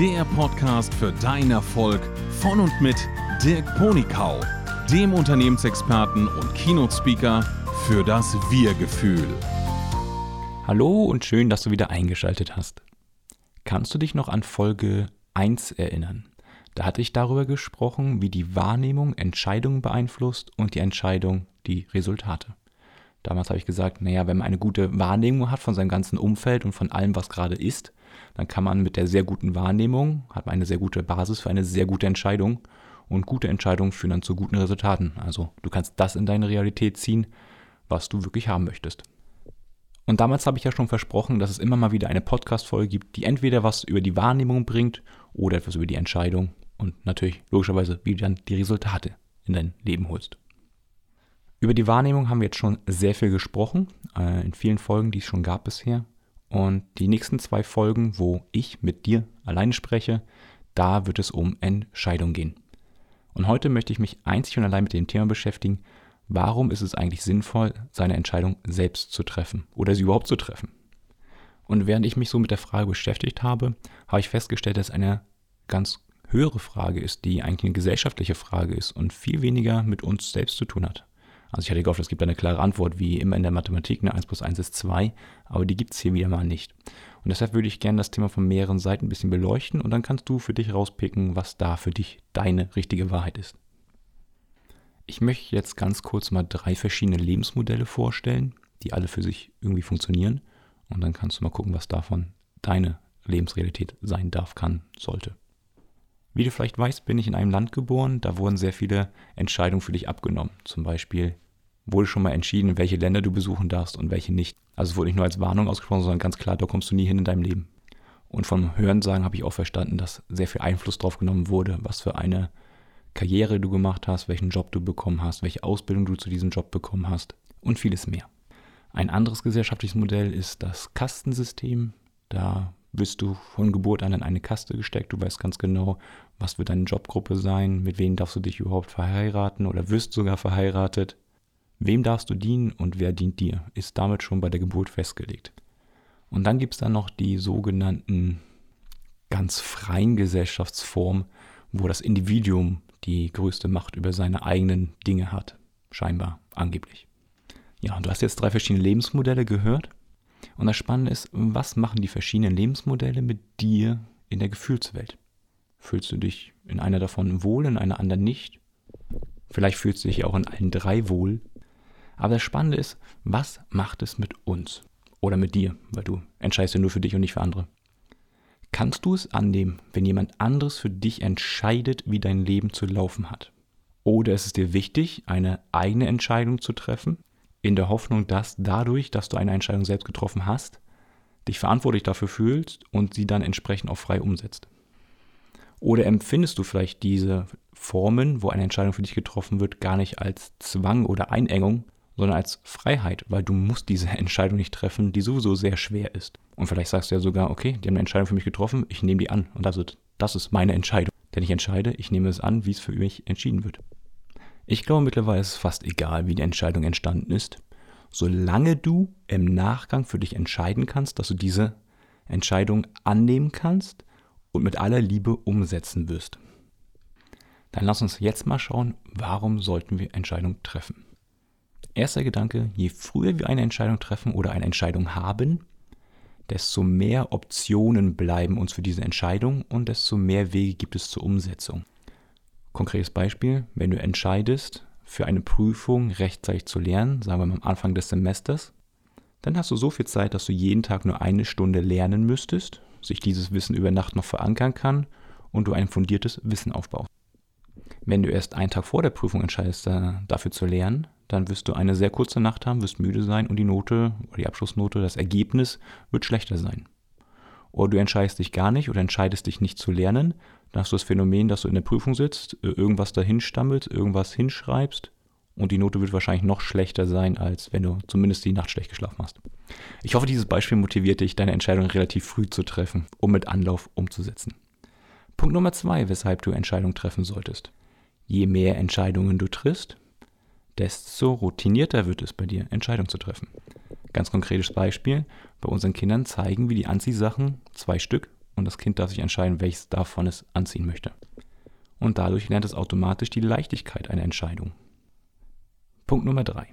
der Podcast für deinen Erfolg von und mit Dirk Ponikau, dem Unternehmensexperten und Keynote-Speaker für das Wir-Gefühl. Hallo und schön, dass du wieder eingeschaltet hast. Kannst du dich noch an Folge 1 erinnern? Da hatte ich darüber gesprochen, wie die Wahrnehmung Entscheidungen beeinflusst und die Entscheidung die Resultate. Damals habe ich gesagt, naja, wenn man eine gute Wahrnehmung hat von seinem ganzen Umfeld und von allem, was gerade ist, dann kann man mit der sehr guten Wahrnehmung, hat man eine sehr gute Basis für eine sehr gute Entscheidung und gute Entscheidungen führen dann zu guten Resultaten. Also du kannst das in deine Realität ziehen, was du wirklich haben möchtest. Und damals habe ich ja schon versprochen, dass es immer mal wieder eine Podcast-Folge gibt, die entweder was über die Wahrnehmung bringt oder etwas über die Entscheidung und natürlich logischerweise, wie du dann die Resultate in dein Leben holst. Über die Wahrnehmung haben wir jetzt schon sehr viel gesprochen, äh, in vielen Folgen, die es schon gab bisher. Und die nächsten zwei Folgen, wo ich mit dir alleine spreche, da wird es um Entscheidung gehen. Und heute möchte ich mich einzig und allein mit dem Thema beschäftigen, warum ist es eigentlich sinnvoll, seine Entscheidung selbst zu treffen oder sie überhaupt zu treffen. Und während ich mich so mit der Frage beschäftigt habe, habe ich festgestellt, dass eine ganz höhere Frage ist, die eigentlich eine gesellschaftliche Frage ist und viel weniger mit uns selbst zu tun hat. Also ich hatte gehofft, es gibt eine klare Antwort, wie immer in der Mathematik, eine 1 plus 1 ist 2, aber die gibt es hier wieder mal nicht. Und deshalb würde ich gerne das Thema von mehreren Seiten ein bisschen beleuchten und dann kannst du für dich rauspicken, was da für dich deine richtige Wahrheit ist. Ich möchte jetzt ganz kurz mal drei verschiedene Lebensmodelle vorstellen, die alle für sich irgendwie funktionieren. Und dann kannst du mal gucken, was davon deine Lebensrealität sein darf, kann, sollte. Wie du vielleicht weißt, bin ich in einem Land geboren, da wurden sehr viele Entscheidungen für dich abgenommen. Zum Beispiel wurde schon mal entschieden, welche Länder du besuchen darfst und welche nicht. Also es wurde nicht nur als Warnung ausgesprochen, sondern ganz klar, da kommst du nie hin in deinem Leben. Und vom Hörensagen habe ich auch verstanden, dass sehr viel Einfluss drauf genommen wurde, was für eine Karriere du gemacht hast, welchen Job du bekommen hast, welche Ausbildung du zu diesem Job bekommen hast und vieles mehr. Ein anderes gesellschaftliches Modell ist das Kastensystem. Da bist du von Geburt an in eine Kaste gesteckt. Du weißt ganz genau, was wird deine Jobgruppe sein, mit wem darfst du dich überhaupt verheiraten oder wirst sogar verheiratet. Wem darfst du dienen und wer dient dir, ist damit schon bei der Geburt festgelegt. Und dann gibt es dann noch die sogenannten ganz freien Gesellschaftsformen, wo das Individuum die größte Macht über seine eigenen Dinge hat. Scheinbar, angeblich. Ja, du hast jetzt drei verschiedene Lebensmodelle gehört. Und das Spannende ist, was machen die verschiedenen Lebensmodelle mit dir in der Gefühlswelt? Fühlst du dich in einer davon wohl, in einer anderen nicht? Vielleicht fühlst du dich auch in allen drei wohl. Aber das Spannende ist, was macht es mit uns? Oder mit dir, weil du entscheidest ja nur für dich und nicht für andere. Kannst du es annehmen, wenn jemand anderes für dich entscheidet, wie dein Leben zu laufen hat? Oder ist es dir wichtig, eine eigene Entscheidung zu treffen, in der Hoffnung, dass dadurch, dass du eine Entscheidung selbst getroffen hast, dich verantwortlich dafür fühlst und sie dann entsprechend auch frei umsetzt. Oder empfindest du vielleicht diese Formen, wo eine Entscheidung für dich getroffen wird, gar nicht als Zwang oder Einengung, sondern als Freiheit, weil du musst diese Entscheidung nicht treffen, die sowieso sehr schwer ist. Und vielleicht sagst du ja sogar, okay, die haben eine Entscheidung für mich getroffen, ich nehme die an. Und das ist, das ist meine Entscheidung. Denn ich entscheide, ich nehme es an, wie es für mich entschieden wird. Ich glaube mittlerweile ist es fast egal, wie die Entscheidung entstanden ist, solange du im Nachgang für dich entscheiden kannst, dass du diese Entscheidung annehmen kannst und mit aller Liebe umsetzen wirst. Dann lass uns jetzt mal schauen, warum sollten wir Entscheidungen treffen. Erster Gedanke, je früher wir eine Entscheidung treffen oder eine Entscheidung haben, desto mehr Optionen bleiben uns für diese Entscheidung und desto mehr Wege gibt es zur Umsetzung. Konkretes Beispiel, wenn du entscheidest, für eine Prüfung rechtzeitig zu lernen, sagen wir mal am Anfang des Semesters, dann hast du so viel Zeit, dass du jeden Tag nur eine Stunde lernen müsstest, sich dieses Wissen über Nacht noch verankern kann und du ein fundiertes Wissen aufbaust. Wenn du erst einen Tag vor der Prüfung entscheidest, dafür zu lernen, dann wirst du eine sehr kurze Nacht haben, wirst müde sein und die Note oder die Abschlussnote, das Ergebnis wird schlechter sein. Oder du entscheidest dich gar nicht oder entscheidest dich nicht zu lernen, dann hast du das Phänomen, dass du in der Prüfung sitzt, äh, irgendwas dahin stammelst, irgendwas hinschreibst und die Note wird wahrscheinlich noch schlechter sein, als wenn du zumindest die Nacht schlecht geschlafen hast. Ich hoffe, dieses Beispiel motiviert dich, deine Entscheidung relativ früh zu treffen, um mit Anlauf umzusetzen. Punkt Nummer zwei, weshalb du Entscheidungen treffen solltest. Je mehr Entscheidungen du triffst, desto routinierter wird es bei dir, Entscheidungen zu treffen. Ganz konkretes Beispiel, bei unseren Kindern zeigen wir die Anziehsachen, zwei Stück, und das Kind darf sich entscheiden, welches davon es anziehen möchte. Und dadurch lernt es automatisch die Leichtigkeit einer Entscheidung. Punkt Nummer 3.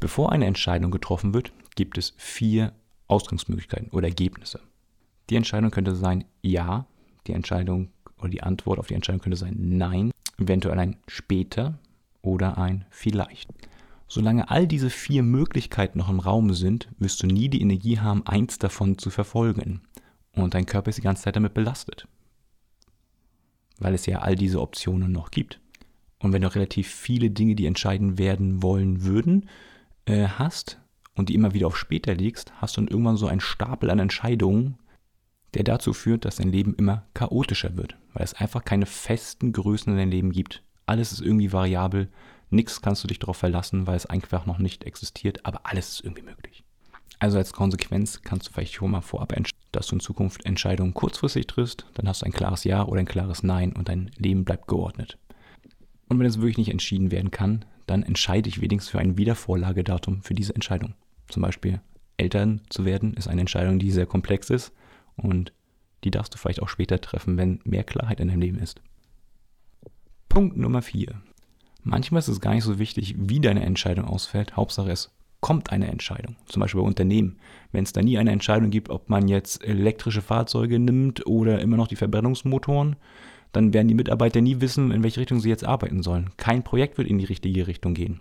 Bevor eine Entscheidung getroffen wird, gibt es vier Ausgangsmöglichkeiten oder Ergebnisse. Die Entscheidung könnte sein Ja, die Entscheidung oder die Antwort auf die Entscheidung könnte sein Nein, eventuell ein später oder ein vielleicht. Solange all diese vier Möglichkeiten noch im Raum sind, wirst du nie die Energie haben, eins davon zu verfolgen. Und dein Körper ist die ganze Zeit damit belastet. Weil es ja all diese Optionen noch gibt. Und wenn du relativ viele Dinge, die entscheiden werden wollen würden, äh, hast und die immer wieder auf später legst, hast du dann irgendwann so einen Stapel an Entscheidungen, der dazu führt, dass dein Leben immer chaotischer wird, weil es einfach keine festen Größen in deinem Leben gibt. Alles ist irgendwie variabel, nichts kannst du dich darauf verlassen, weil es einfach noch nicht existiert, aber alles ist irgendwie möglich. Also als Konsequenz kannst du vielleicht schon mal vorab entscheiden, dass du in Zukunft Entscheidungen kurzfristig triffst, dann hast du ein klares Ja oder ein klares Nein und dein Leben bleibt geordnet. Und wenn es wirklich nicht entschieden werden kann, dann entscheide ich wenigstens für ein Wiedervorlagedatum für diese Entscheidung. Zum Beispiel Eltern zu werden ist eine Entscheidung, die sehr komplex ist und die darfst du vielleicht auch später treffen, wenn mehr Klarheit in deinem Leben ist. Punkt Nummer 4. Manchmal ist es gar nicht so wichtig, wie deine Entscheidung ausfällt. Hauptsache es kommt eine Entscheidung. Zum Beispiel bei Unternehmen. Wenn es da nie eine Entscheidung gibt, ob man jetzt elektrische Fahrzeuge nimmt oder immer noch die Verbrennungsmotoren, dann werden die Mitarbeiter nie wissen, in welche Richtung sie jetzt arbeiten sollen. Kein Projekt wird in die richtige Richtung gehen.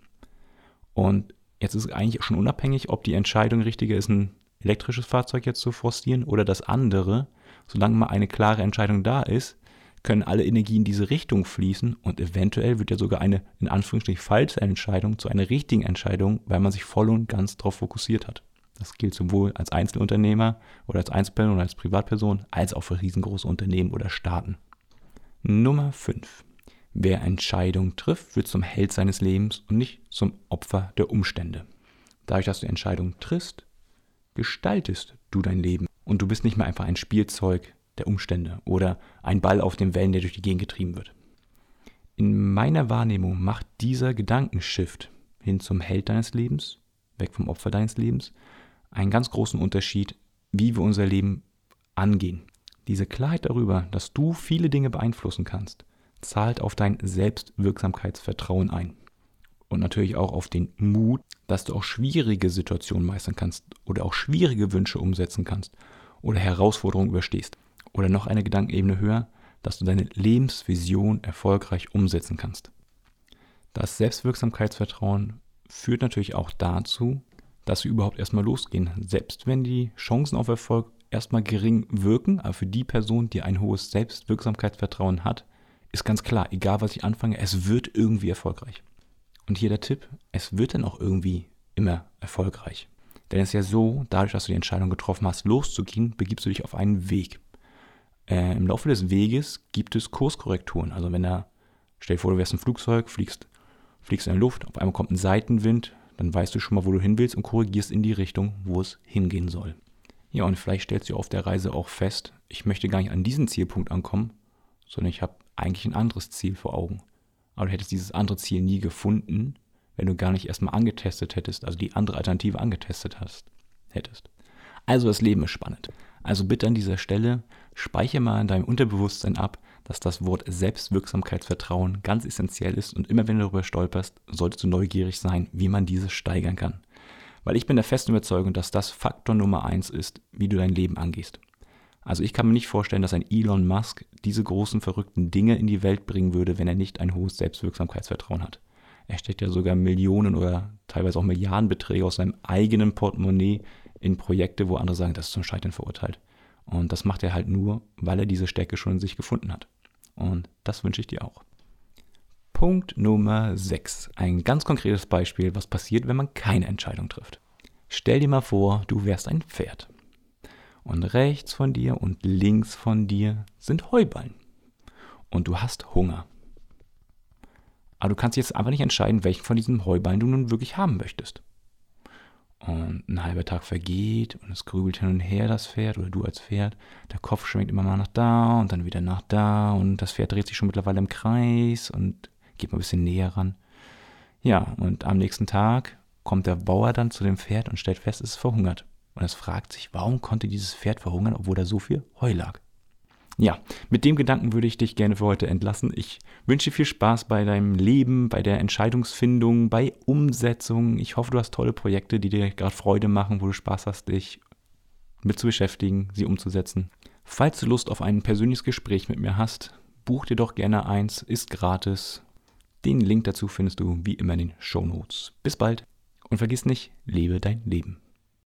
Und jetzt ist es eigentlich schon unabhängig, ob die Entscheidung richtige ist, ein elektrisches Fahrzeug jetzt zu forcieren oder das andere, solange mal eine klare Entscheidung da ist, können alle Energien in diese Richtung fließen und eventuell wird ja sogar eine in Anführungsstrichen falsche Entscheidung zu einer richtigen Entscheidung, weil man sich voll und ganz darauf fokussiert hat. Das gilt sowohl als Einzelunternehmer oder als Einzelperson oder als Privatperson, als auch für riesengroße Unternehmen oder Staaten. Nummer 5. Wer Entscheidungen trifft, wird zum Held seines Lebens und nicht zum Opfer der Umstände. Dadurch, dass du Entscheidungen triffst, gestaltest du dein Leben. Und du bist nicht mehr einfach ein Spielzeug der Umstände oder ein Ball auf den Wellen, der durch die Gegend getrieben wird. In meiner Wahrnehmung macht dieser Gedankenshift hin zum Held deines Lebens, weg vom Opfer deines Lebens, einen ganz großen Unterschied, wie wir unser Leben angehen. Diese Klarheit darüber, dass du viele Dinge beeinflussen kannst, zahlt auf dein Selbstwirksamkeitsvertrauen ein und natürlich auch auf den Mut, dass du auch schwierige Situationen meistern kannst oder auch schwierige Wünsche umsetzen kannst oder Herausforderungen überstehst. Oder noch eine Gedankenebene höher, dass du deine Lebensvision erfolgreich umsetzen kannst. Das Selbstwirksamkeitsvertrauen führt natürlich auch dazu, dass wir überhaupt erstmal losgehen. Selbst wenn die Chancen auf Erfolg erstmal gering wirken, aber für die Person, die ein hohes Selbstwirksamkeitsvertrauen hat, ist ganz klar, egal was ich anfange, es wird irgendwie erfolgreich. Und hier der Tipp, es wird dann auch irgendwie immer erfolgreich. Denn es ist ja so, dadurch, dass du die Entscheidung getroffen hast, loszugehen, begibst du dich auf einen Weg. Äh, Im Laufe des Weges gibt es Kurskorrekturen. Also wenn er, stell dir vor, du wärst ein Flugzeug, fliegst, fliegst in der Luft, auf einmal kommt ein Seitenwind, dann weißt du schon mal, wo du hin willst und korrigierst in die Richtung, wo es hingehen soll. Ja, und vielleicht stellst du auf der Reise auch fest, ich möchte gar nicht an diesen Zielpunkt ankommen, sondern ich habe eigentlich ein anderes Ziel vor Augen aber du hättest dieses andere Ziel nie gefunden, wenn du gar nicht erstmal angetestet hättest, also die andere Alternative angetestet hast, hättest. Also das Leben ist spannend. Also bitte an dieser Stelle, speichere mal in deinem Unterbewusstsein ab, dass das Wort Selbstwirksamkeitsvertrauen ganz essentiell ist und immer wenn du darüber stolperst, solltest du neugierig sein, wie man dieses steigern kann. Weil ich bin der festen Überzeugung, dass das Faktor Nummer eins ist, wie du dein Leben angehst. Also ich kann mir nicht vorstellen, dass ein Elon Musk diese großen verrückten Dinge in die Welt bringen würde, wenn er nicht ein hohes Selbstwirksamkeitsvertrauen hat. Er steckt ja sogar Millionen oder teilweise auch Milliardenbeträge aus seinem eigenen Portemonnaie in Projekte, wo andere sagen, das ist zum Scheitern verurteilt. Und das macht er halt nur, weil er diese Stärke schon in sich gefunden hat. Und das wünsche ich dir auch. Punkt Nummer 6. Ein ganz konkretes Beispiel, was passiert, wenn man keine Entscheidung trifft. Stell dir mal vor, du wärst ein Pferd. Und rechts von dir und links von dir sind Heuballen. Und du hast Hunger. Aber du kannst jetzt einfach nicht entscheiden, welchen von diesen Heuballen du nun wirklich haben möchtest. Und ein halber Tag vergeht und es grübelt hin und her das Pferd oder du als Pferd. Der Kopf schwenkt immer mal nach da und dann wieder nach da und das Pferd dreht sich schon mittlerweile im Kreis und geht mal ein bisschen näher ran. Ja, und am nächsten Tag kommt der Bauer dann zu dem Pferd und stellt fest, es ist verhungert. Und es fragt sich, warum konnte dieses Pferd verhungern, obwohl da so viel Heu lag? Ja, mit dem Gedanken würde ich dich gerne für heute entlassen. Ich wünsche dir viel Spaß bei deinem Leben, bei der Entscheidungsfindung, bei Umsetzung. Ich hoffe, du hast tolle Projekte, die dir gerade Freude machen, wo du Spaß hast, dich mit zu beschäftigen, sie umzusetzen. Falls du Lust auf ein persönliches Gespräch mit mir hast, buch dir doch gerne eins, ist gratis. Den Link dazu findest du wie immer in den Show Notes. Bis bald und vergiss nicht, lebe dein Leben.